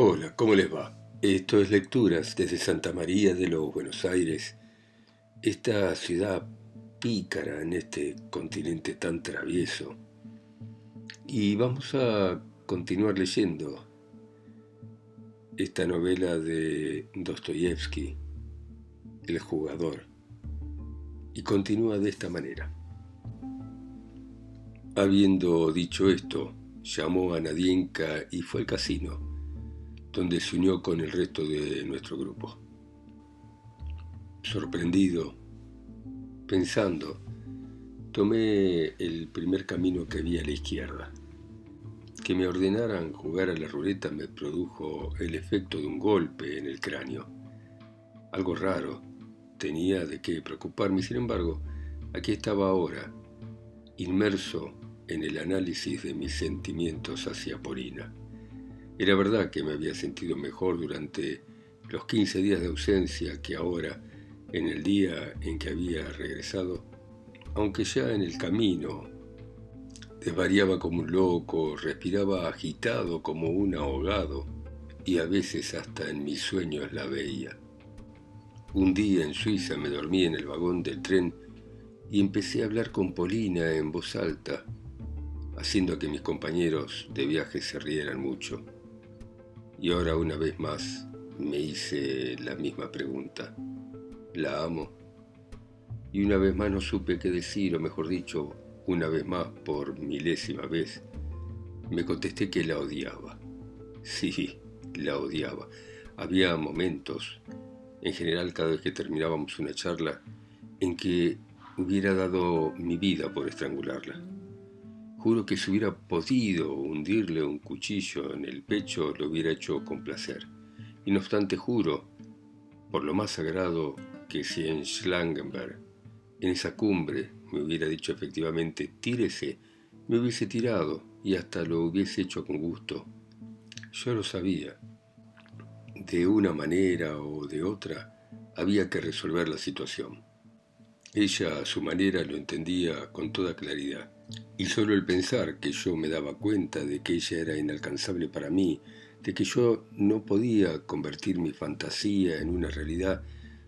Hola, ¿cómo les va? Esto es Lecturas desde Santa María de los Buenos Aires, esta ciudad pícara en este continente tan travieso. Y vamos a continuar leyendo esta novela de Dostoyevsky, El jugador. Y continúa de esta manera. Habiendo dicho esto, llamó a Nadienka y fue al casino donde se unió con el resto de nuestro grupo. Sorprendido, pensando, tomé el primer camino que vi a la izquierda. Que me ordenaran jugar a la ruleta me produjo el efecto de un golpe en el cráneo. Algo raro, tenía de qué preocuparme, sin embargo, aquí estaba ahora, inmerso en el análisis de mis sentimientos hacia Polina. Era verdad que me había sentido mejor durante los 15 días de ausencia que ahora, en el día en que había regresado, aunque ya en el camino desvariaba como un loco, respiraba agitado como un ahogado y a veces hasta en mis sueños la veía. Un día en Suiza me dormí en el vagón del tren y empecé a hablar con Polina en voz alta, haciendo que mis compañeros de viaje se rieran mucho. Y ahora una vez más me hice la misma pregunta. ¿La amo? Y una vez más no supe qué decir, o mejor dicho, una vez más, por milésima vez, me contesté que la odiaba. Sí, la odiaba. Había momentos, en general cada vez que terminábamos una charla, en que hubiera dado mi vida por estrangularla. Juro que si hubiera podido hundirle un cuchillo en el pecho, lo hubiera hecho con placer. Y no obstante, juro, por lo más sagrado, que si en Schlangenberg, en esa cumbre, me hubiera dicho efectivamente, tírese, me hubiese tirado y hasta lo hubiese hecho con gusto. Yo lo sabía. De una manera o de otra, había que resolver la situación. Ella a su manera lo entendía con toda claridad. Y solo el pensar que yo me daba cuenta de que ella era inalcanzable para mí, de que yo no podía convertir mi fantasía en una realidad,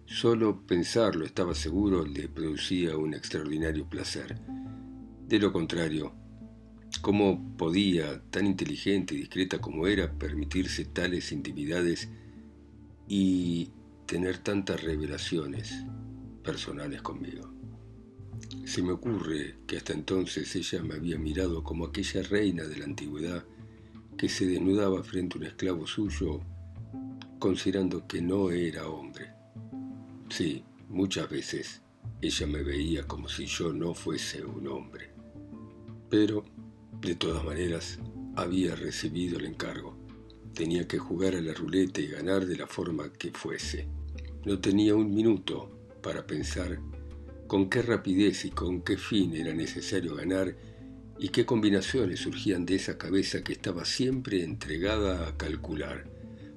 solo pensarlo, estaba seguro, le producía un extraordinario placer. De lo contrario, ¿cómo podía, tan inteligente y discreta como era, permitirse tales intimidades y tener tantas revelaciones personales conmigo? Se me ocurre que hasta entonces ella me había mirado como aquella reina de la antigüedad que se desnudaba frente a un esclavo suyo considerando que no era hombre. Sí, muchas veces ella me veía como si yo no fuese un hombre. Pero, de todas maneras, había recibido el encargo. Tenía que jugar a la ruleta y ganar de la forma que fuese. No tenía un minuto para pensar con qué rapidez y con qué fin era necesario ganar y qué combinaciones surgían de esa cabeza que estaba siempre entregada a calcular.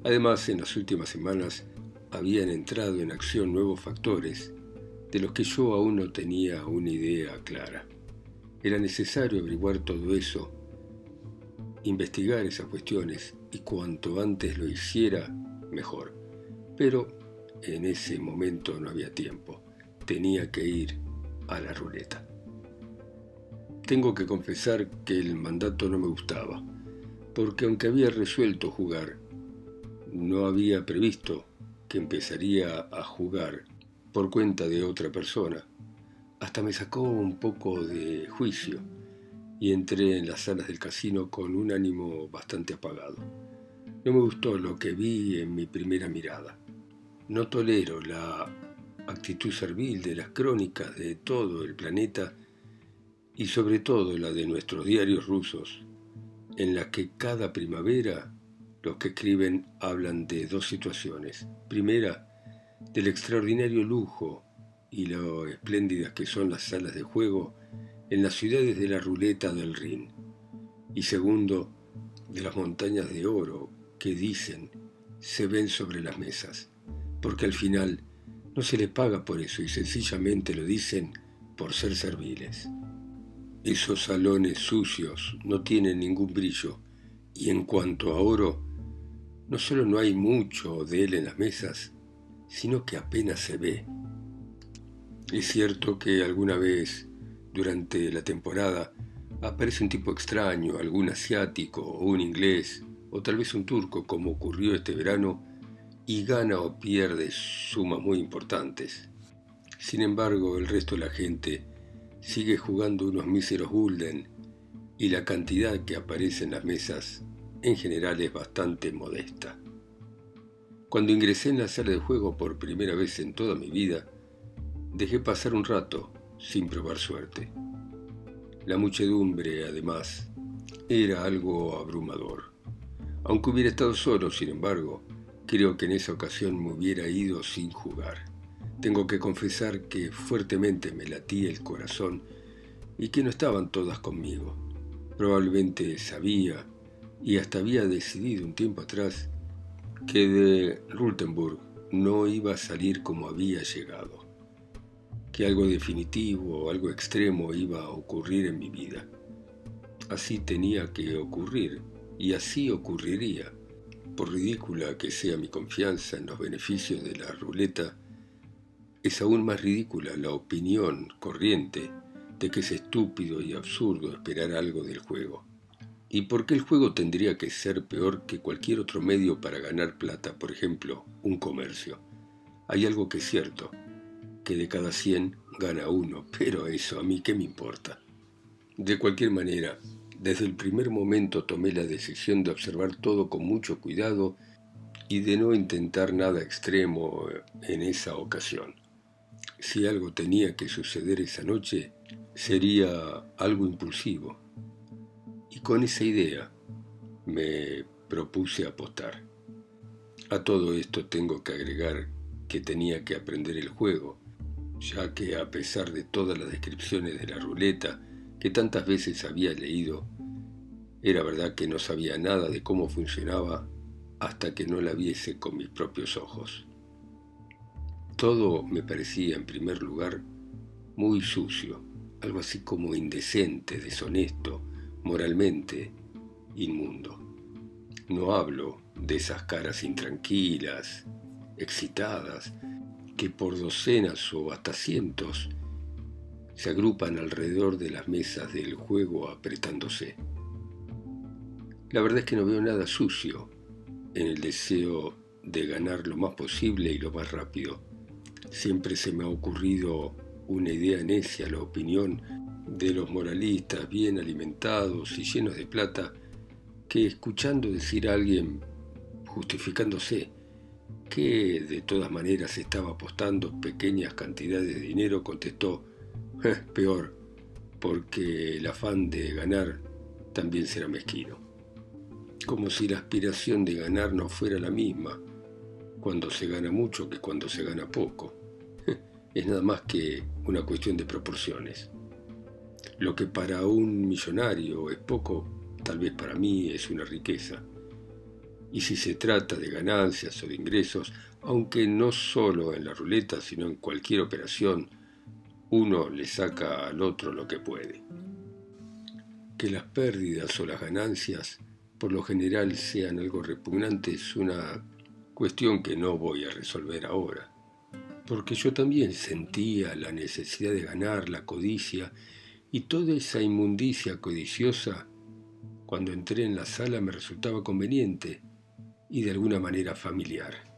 Además, en las últimas semanas habían entrado en acción nuevos factores de los que yo aún no tenía una idea clara. Era necesario averiguar todo eso, investigar esas cuestiones y cuanto antes lo hiciera, mejor. Pero en ese momento no había tiempo tenía que ir a la ruleta. Tengo que confesar que el mandato no me gustaba, porque aunque había resuelto jugar, no había previsto que empezaría a jugar por cuenta de otra persona. Hasta me sacó un poco de juicio y entré en las salas del casino con un ánimo bastante apagado. No me gustó lo que vi en mi primera mirada. No tolero la actitud servil de las crónicas de todo el planeta y sobre todo la de nuestros diarios rusos, en la que cada primavera los que escriben hablan de dos situaciones. Primera, del extraordinario lujo y lo espléndidas que son las salas de juego en las ciudades de la ruleta del Rin. Y segundo, de las montañas de oro que dicen se ven sobre las mesas, porque al final no se le paga por eso y sencillamente lo dicen por ser serviles. Esos salones sucios no tienen ningún brillo y en cuanto a oro, No solo no hay mucho de él en las mesas, sino que apenas se ve. Es cierto que alguna vez durante la temporada aparece un tipo extraño, algún asiático o un inglés, o tal vez un turco, como ocurrió este verano, y gana o pierde sumas muy importantes. Sin embargo, el resto de la gente sigue jugando unos míseros gulden y la cantidad que aparece en las mesas en general es bastante modesta. Cuando ingresé en la sala de juego por primera vez en toda mi vida, dejé pasar un rato sin probar suerte. La muchedumbre, además, era algo abrumador. Aunque hubiera estado solo, sin embargo, creo que en esa ocasión me hubiera ido sin jugar. Tengo que confesar que fuertemente me latía el corazón y que no estaban todas conmigo. Probablemente sabía y hasta había decidido un tiempo atrás que de Rultenburg no iba a salir como había llegado que algo definitivo o algo extremo iba a ocurrir en mi vida. Así tenía que ocurrir y así ocurriría. Por ridícula que sea mi confianza en los beneficios de la ruleta, es aún más ridícula la opinión corriente de que es estúpido y absurdo esperar algo del juego. ¿Y por qué el juego tendría que ser peor que cualquier otro medio para ganar plata, por ejemplo, un comercio? Hay algo que es cierto, que de cada 100 gana uno, pero eso a mí qué me importa. De cualquier manera, desde el primer momento tomé la decisión de observar todo con mucho cuidado y de no intentar nada extremo en esa ocasión. Si algo tenía que suceder esa noche, sería algo impulsivo. Y con esa idea me propuse apostar. A todo esto tengo que agregar que tenía que aprender el juego ya que a pesar de todas las descripciones de la ruleta que tantas veces había leído, era verdad que no sabía nada de cómo funcionaba hasta que no la viese con mis propios ojos. Todo me parecía, en primer lugar, muy sucio, algo así como indecente, deshonesto, moralmente inmundo. No hablo de esas caras intranquilas, excitadas, que por docenas o hasta cientos se agrupan alrededor de las mesas del juego apretándose. La verdad es que no veo nada sucio en el deseo de ganar lo más posible y lo más rápido. Siempre se me ha ocurrido una idea necia, la opinión de los moralistas bien alimentados y llenos de plata, que escuchando decir a alguien justificándose, que de todas maneras estaba apostando pequeñas cantidades de dinero, contestó, peor, porque el afán de ganar también será mezquino. Como si la aspiración de ganar no fuera la misma cuando se gana mucho que cuando se gana poco. Es nada más que una cuestión de proporciones. Lo que para un millonario es poco, tal vez para mí es una riqueza y si se trata de ganancias o de ingresos, aunque no solo en la ruleta, sino en cualquier operación, uno le saca al otro lo que puede. Que las pérdidas o las ganancias por lo general sean algo repugnante es una cuestión que no voy a resolver ahora, porque yo también sentía la necesidad de ganar, la codicia y toda esa inmundicia codiciosa, cuando entré en la sala me resultaba conveniente, y de alguna manera familiar.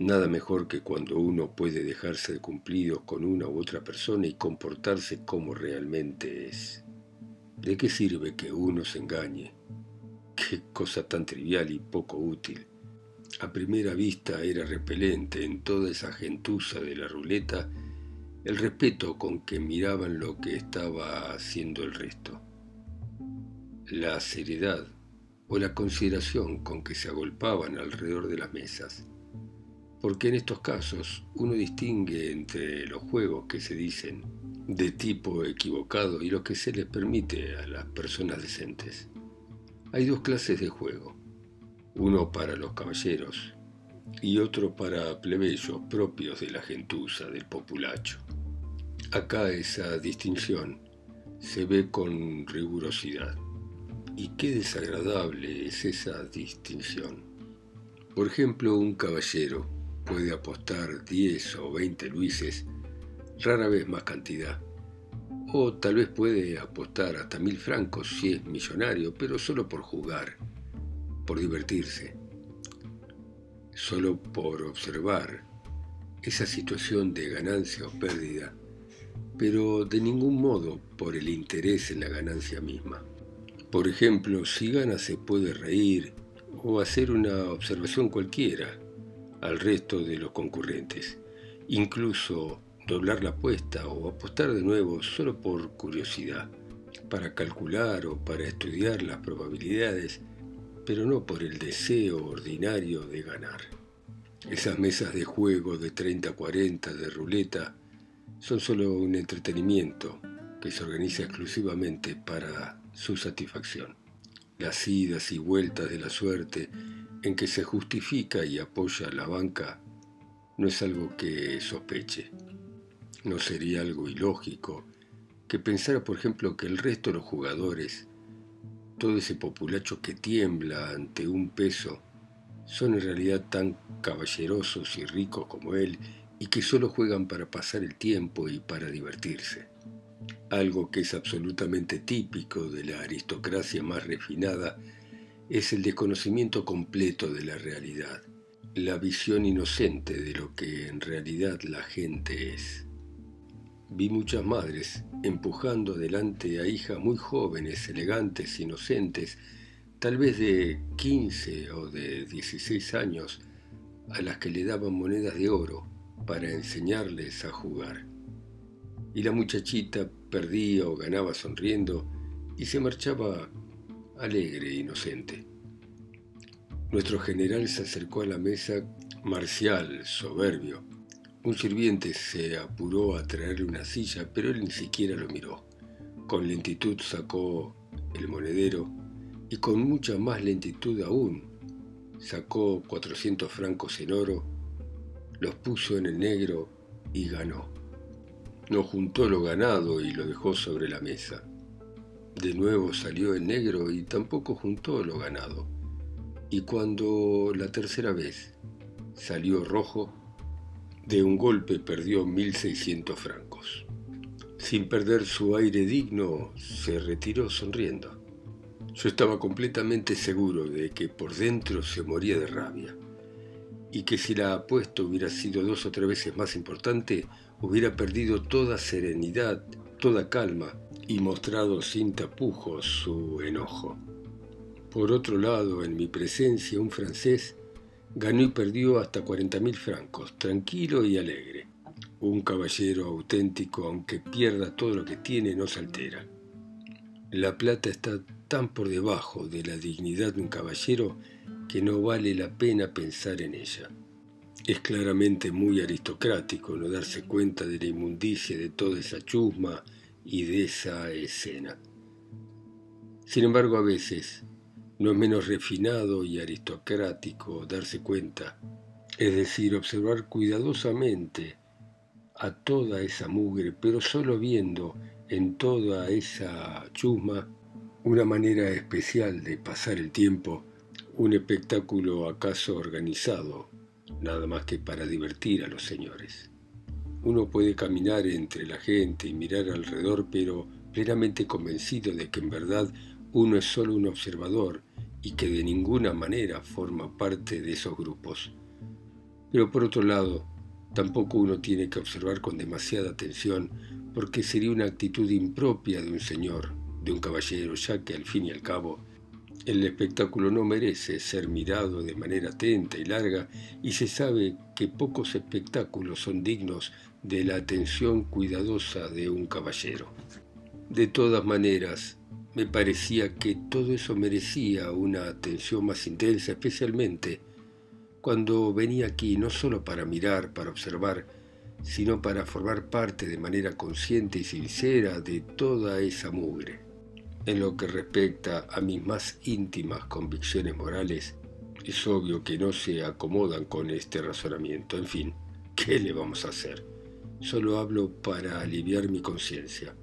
Nada mejor que cuando uno puede dejarse de cumplido con una u otra persona y comportarse como realmente es. ¿De qué sirve que uno se engañe? Qué cosa tan trivial y poco útil. A primera vista era repelente en toda esa gentuza de la ruleta el respeto con que miraban lo que estaba haciendo el resto. La seriedad o la consideración con que se agolpaban alrededor de las mesas, porque en estos casos uno distingue entre los juegos que se dicen de tipo equivocado y lo que se les permite a las personas decentes. Hay dos clases de juego, uno para los caballeros y otro para plebeyos propios de la gentuza, del populacho. Acá esa distinción se ve con rigurosidad. Y qué desagradable es esa distinción. Por ejemplo, un caballero puede apostar 10 o 20 luises, rara vez más cantidad. O tal vez puede apostar hasta mil francos si es millonario, pero solo por jugar, por divertirse, solo por observar esa situación de ganancia o pérdida, pero de ningún modo por el interés en la ganancia misma. Por ejemplo, si gana se puede reír o hacer una observación cualquiera al resto de los concurrentes, incluso doblar la apuesta o apostar de nuevo solo por curiosidad, para calcular o para estudiar las probabilidades, pero no por el deseo ordinario de ganar. Esas mesas de juego de 30-40 de ruleta son solo un entretenimiento que se organiza exclusivamente para su satisfacción. Las idas y vueltas de la suerte en que se justifica y apoya la banca no es algo que sospeche. No sería algo ilógico que pensara, por ejemplo, que el resto de los jugadores, todo ese populacho que tiembla ante un peso, son en realidad tan caballerosos y ricos como él y que solo juegan para pasar el tiempo y para divertirse algo que es absolutamente típico de la aristocracia más refinada, es el desconocimiento completo de la realidad, la visión inocente de lo que en realidad la gente es. Vi muchas madres empujando adelante a hijas muy jóvenes, elegantes, inocentes, tal vez de 15 o de 16 años, a las que le daban monedas de oro para enseñarles a jugar. Y la muchachita perdía o ganaba sonriendo y se marchaba alegre e inocente. Nuestro general se acercó a la mesa marcial, soberbio. Un sirviente se apuró a traerle una silla, pero él ni siquiera lo miró. Con lentitud sacó el monedero y con mucha más lentitud aún sacó 400 francos en oro, los puso en el negro y ganó. No juntó lo ganado y lo dejó sobre la mesa. De nuevo salió en negro y tampoco juntó lo ganado. Y cuando la tercera vez salió rojo, de un golpe perdió 1.600 francos. Sin perder su aire digno, se retiró sonriendo. Yo estaba completamente seguro de que por dentro se moría de rabia y que si la apuesta hubiera sido dos o tres veces más importante, hubiera perdido toda serenidad, toda calma y mostrado sin tapujos su enojo. Por otro lado, en mi presencia, un francés ganó y perdió hasta 40.000 francos, tranquilo y alegre. Un caballero auténtico, aunque pierda todo lo que tiene, no se altera. La plata está tan por debajo de la dignidad de un caballero que no vale la pena pensar en ella. Es claramente muy aristocrático no darse cuenta de la inmundicia de toda esa chusma y de esa escena. Sin embargo, a veces no es menos refinado y aristocrático darse cuenta, es decir, observar cuidadosamente a toda esa mugre, pero solo viendo en toda esa chusma una manera especial de pasar el tiempo, un espectáculo acaso organizado nada más que para divertir a los señores. Uno puede caminar entre la gente y mirar alrededor, pero plenamente convencido de que en verdad uno es solo un observador y que de ninguna manera forma parte de esos grupos. Pero por otro lado, tampoco uno tiene que observar con demasiada atención porque sería una actitud impropia de un señor, de un caballero, ya que al fin y al cabo el espectáculo no merece ser mirado de manera atenta y larga y se sabe que pocos espectáculos son dignos de la atención cuidadosa de un caballero. De todas maneras, me parecía que todo eso merecía una atención más intensa, especialmente cuando venía aquí no solo para mirar, para observar, sino para formar parte de manera consciente y sincera de toda esa mugre. En lo que respecta a mis más íntimas convicciones morales, es obvio que no se acomodan con este razonamiento. En fin, ¿qué le vamos a hacer? Solo hablo para aliviar mi conciencia.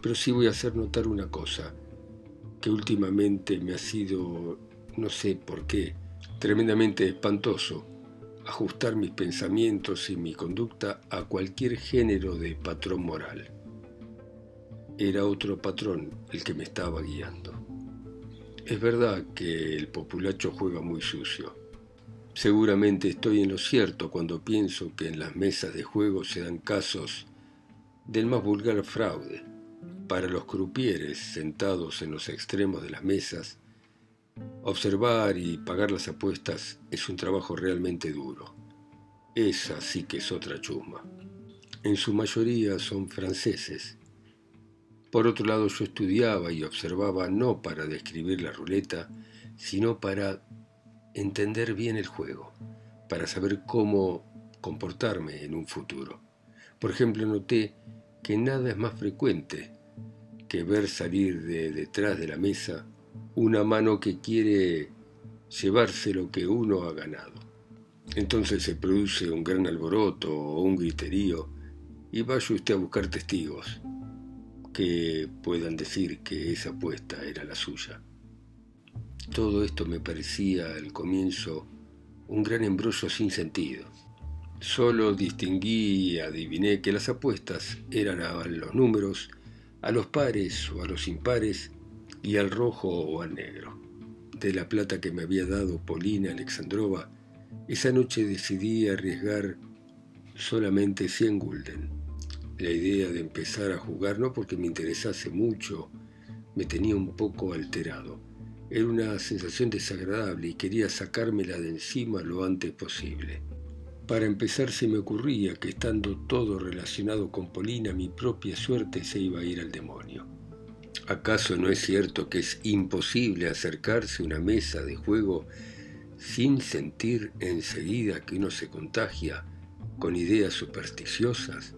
Pero sí voy a hacer notar una cosa, que últimamente me ha sido, no sé por qué, Tremendamente espantoso ajustar mis pensamientos y mi conducta a cualquier género de patrón moral. Era otro patrón el que me estaba guiando. Es verdad que el populacho juega muy sucio. Seguramente estoy en lo cierto cuando pienso que en las mesas de juego se dan casos del más vulgar fraude. Para los crupieres sentados en los extremos de las mesas, observar y pagar las apuestas es un trabajo realmente duro. Esa sí que es otra chusma. En su mayoría son franceses. Por otro lado, yo estudiaba y observaba no para describir la ruleta, sino para entender bien el juego, para saber cómo comportarme en un futuro. Por ejemplo, noté que nada es más frecuente que ver salir de detrás de la mesa una mano que quiere llevarse lo que uno ha ganado. Entonces se produce un gran alboroto o un griterío y vaya usted a buscar testigos que puedan decir que esa apuesta era la suya. Todo esto me parecía al comienzo un gran embrollo sin sentido. Solo distinguí y adiviné que las apuestas eran a los números, a los pares o a los impares y al rojo o al negro. De la plata que me había dado Polina Alexandrova, esa noche decidí arriesgar solamente 100 gulden la idea de empezar a jugar no porque me interesase mucho, me tenía un poco alterado. Era una sensación desagradable y quería sacármela de encima lo antes posible. Para empezar se me ocurría que estando todo relacionado con Polina mi propia suerte se iba a ir al demonio. ¿Acaso no es cierto que es imposible acercarse a una mesa de juego sin sentir enseguida que uno se contagia con ideas supersticiosas?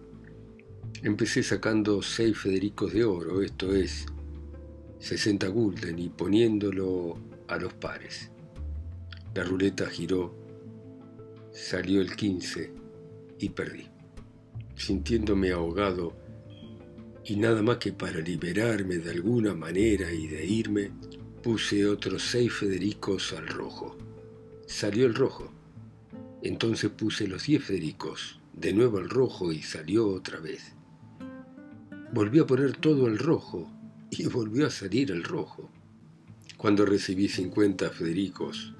Empecé sacando seis Federicos de oro, esto es 60 gulden, y poniéndolo a los pares. La ruleta giró, salió el 15 y perdí. Sintiéndome ahogado y nada más que para liberarme de alguna manera y de irme, puse otros seis Federicos al rojo. Salió el rojo. Entonces puse los diez Federicos, de nuevo al rojo y salió otra vez. Volví a poner todo el rojo y volvió a salir el rojo. Cuando recibí 50 Federicos,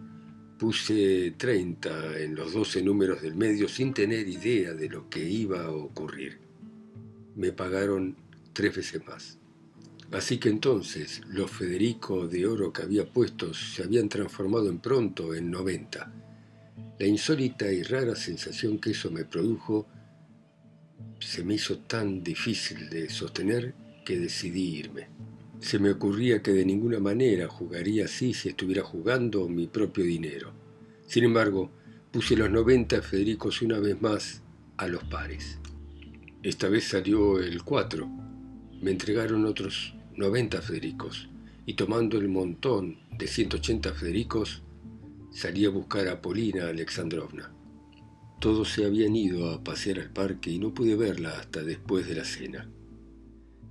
puse 30 en los 12 números del medio sin tener idea de lo que iba a ocurrir. Me pagaron tres veces más. Así que entonces los Federico de oro que había puesto se habían transformado en pronto en 90. La insólita y rara sensación que eso me produjo se me hizo tan difícil de sostener que decidí irme. Se me ocurría que de ninguna manera jugaría así si estuviera jugando mi propio dinero. Sin embargo, puse los 90 Federicos una vez más a los pares. Esta vez salió el 4. Me entregaron otros 90 Federicos y tomando el montón de 180 Federicos salí a buscar a Polina Alexandrovna. Todos se habían ido a pasear al parque y no pude verla hasta después de la cena.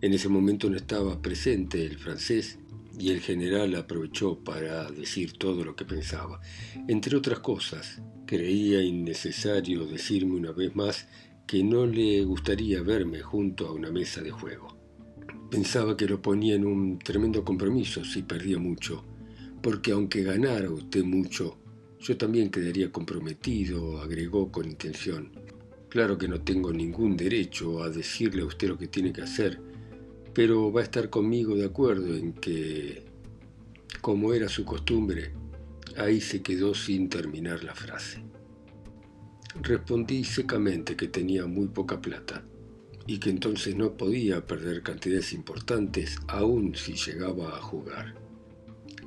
En ese momento no estaba presente el francés y el general aprovechó para decir todo lo que pensaba. Entre otras cosas, creía innecesario decirme una vez más que no le gustaría verme junto a una mesa de juego. Pensaba que lo ponía en un tremendo compromiso si perdía mucho, porque aunque ganara usted mucho, yo también quedaría comprometido, agregó con intención. Claro que no tengo ningún derecho a decirle a usted lo que tiene que hacer, pero va a estar conmigo de acuerdo en que, como era su costumbre, ahí se quedó sin terminar la frase. Respondí secamente que tenía muy poca plata y que entonces no podía perder cantidades importantes aun si llegaba a jugar.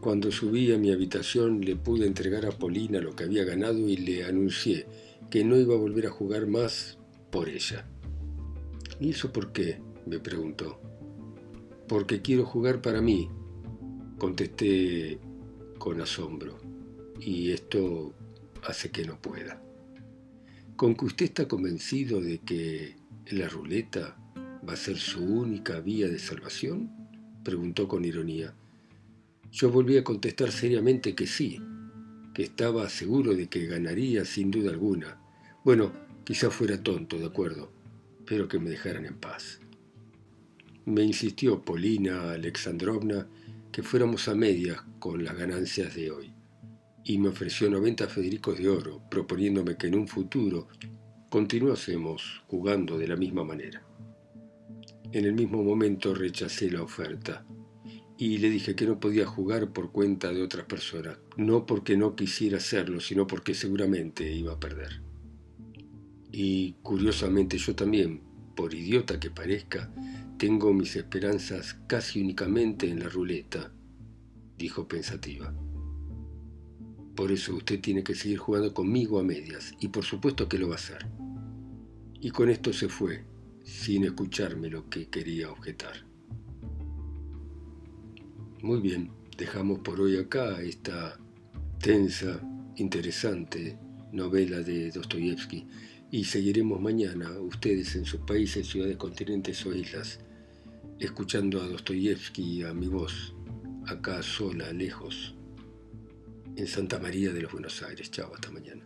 Cuando subí a mi habitación le pude entregar a Polina lo que había ganado y le anuncié que no iba a volver a jugar más por ella. ¿Y eso por qué? me preguntó. Porque quiero jugar para mí, contesté con asombro, y esto hace que no pueda. ¿Con que usted está convencido de que la ruleta va a ser su única vía de salvación? preguntó con ironía. Yo volví a contestar seriamente que sí, que estaba seguro de que ganaría sin duda alguna. Bueno, quizá fuera tonto, de acuerdo, pero que me dejaran en paz. Me insistió Polina Alexandrovna que fuéramos a medias con las ganancias de hoy, y me ofreció 90 Federicos de oro, proponiéndome que en un futuro continuásemos jugando de la misma manera. En el mismo momento rechacé la oferta y le dije que no podía jugar por cuenta de otras personas, no porque no quisiera hacerlo, sino porque seguramente iba a perder. Y curiosamente yo también, por idiota que parezca, tengo mis esperanzas casi únicamente en la ruleta, dijo pensativa. Por eso usted tiene que seguir jugando conmigo a medias, y por supuesto que lo va a hacer. Y con esto se fue, sin escucharme lo que quería objetar. Muy bien, dejamos por hoy acá esta tensa, interesante novela de Dostoyevsky y seguiremos mañana, ustedes en sus países, ciudades, continentes o islas, escuchando a Dostoyevsky a mi voz, acá sola, lejos, en Santa María de los Buenos Aires. Chao, hasta mañana.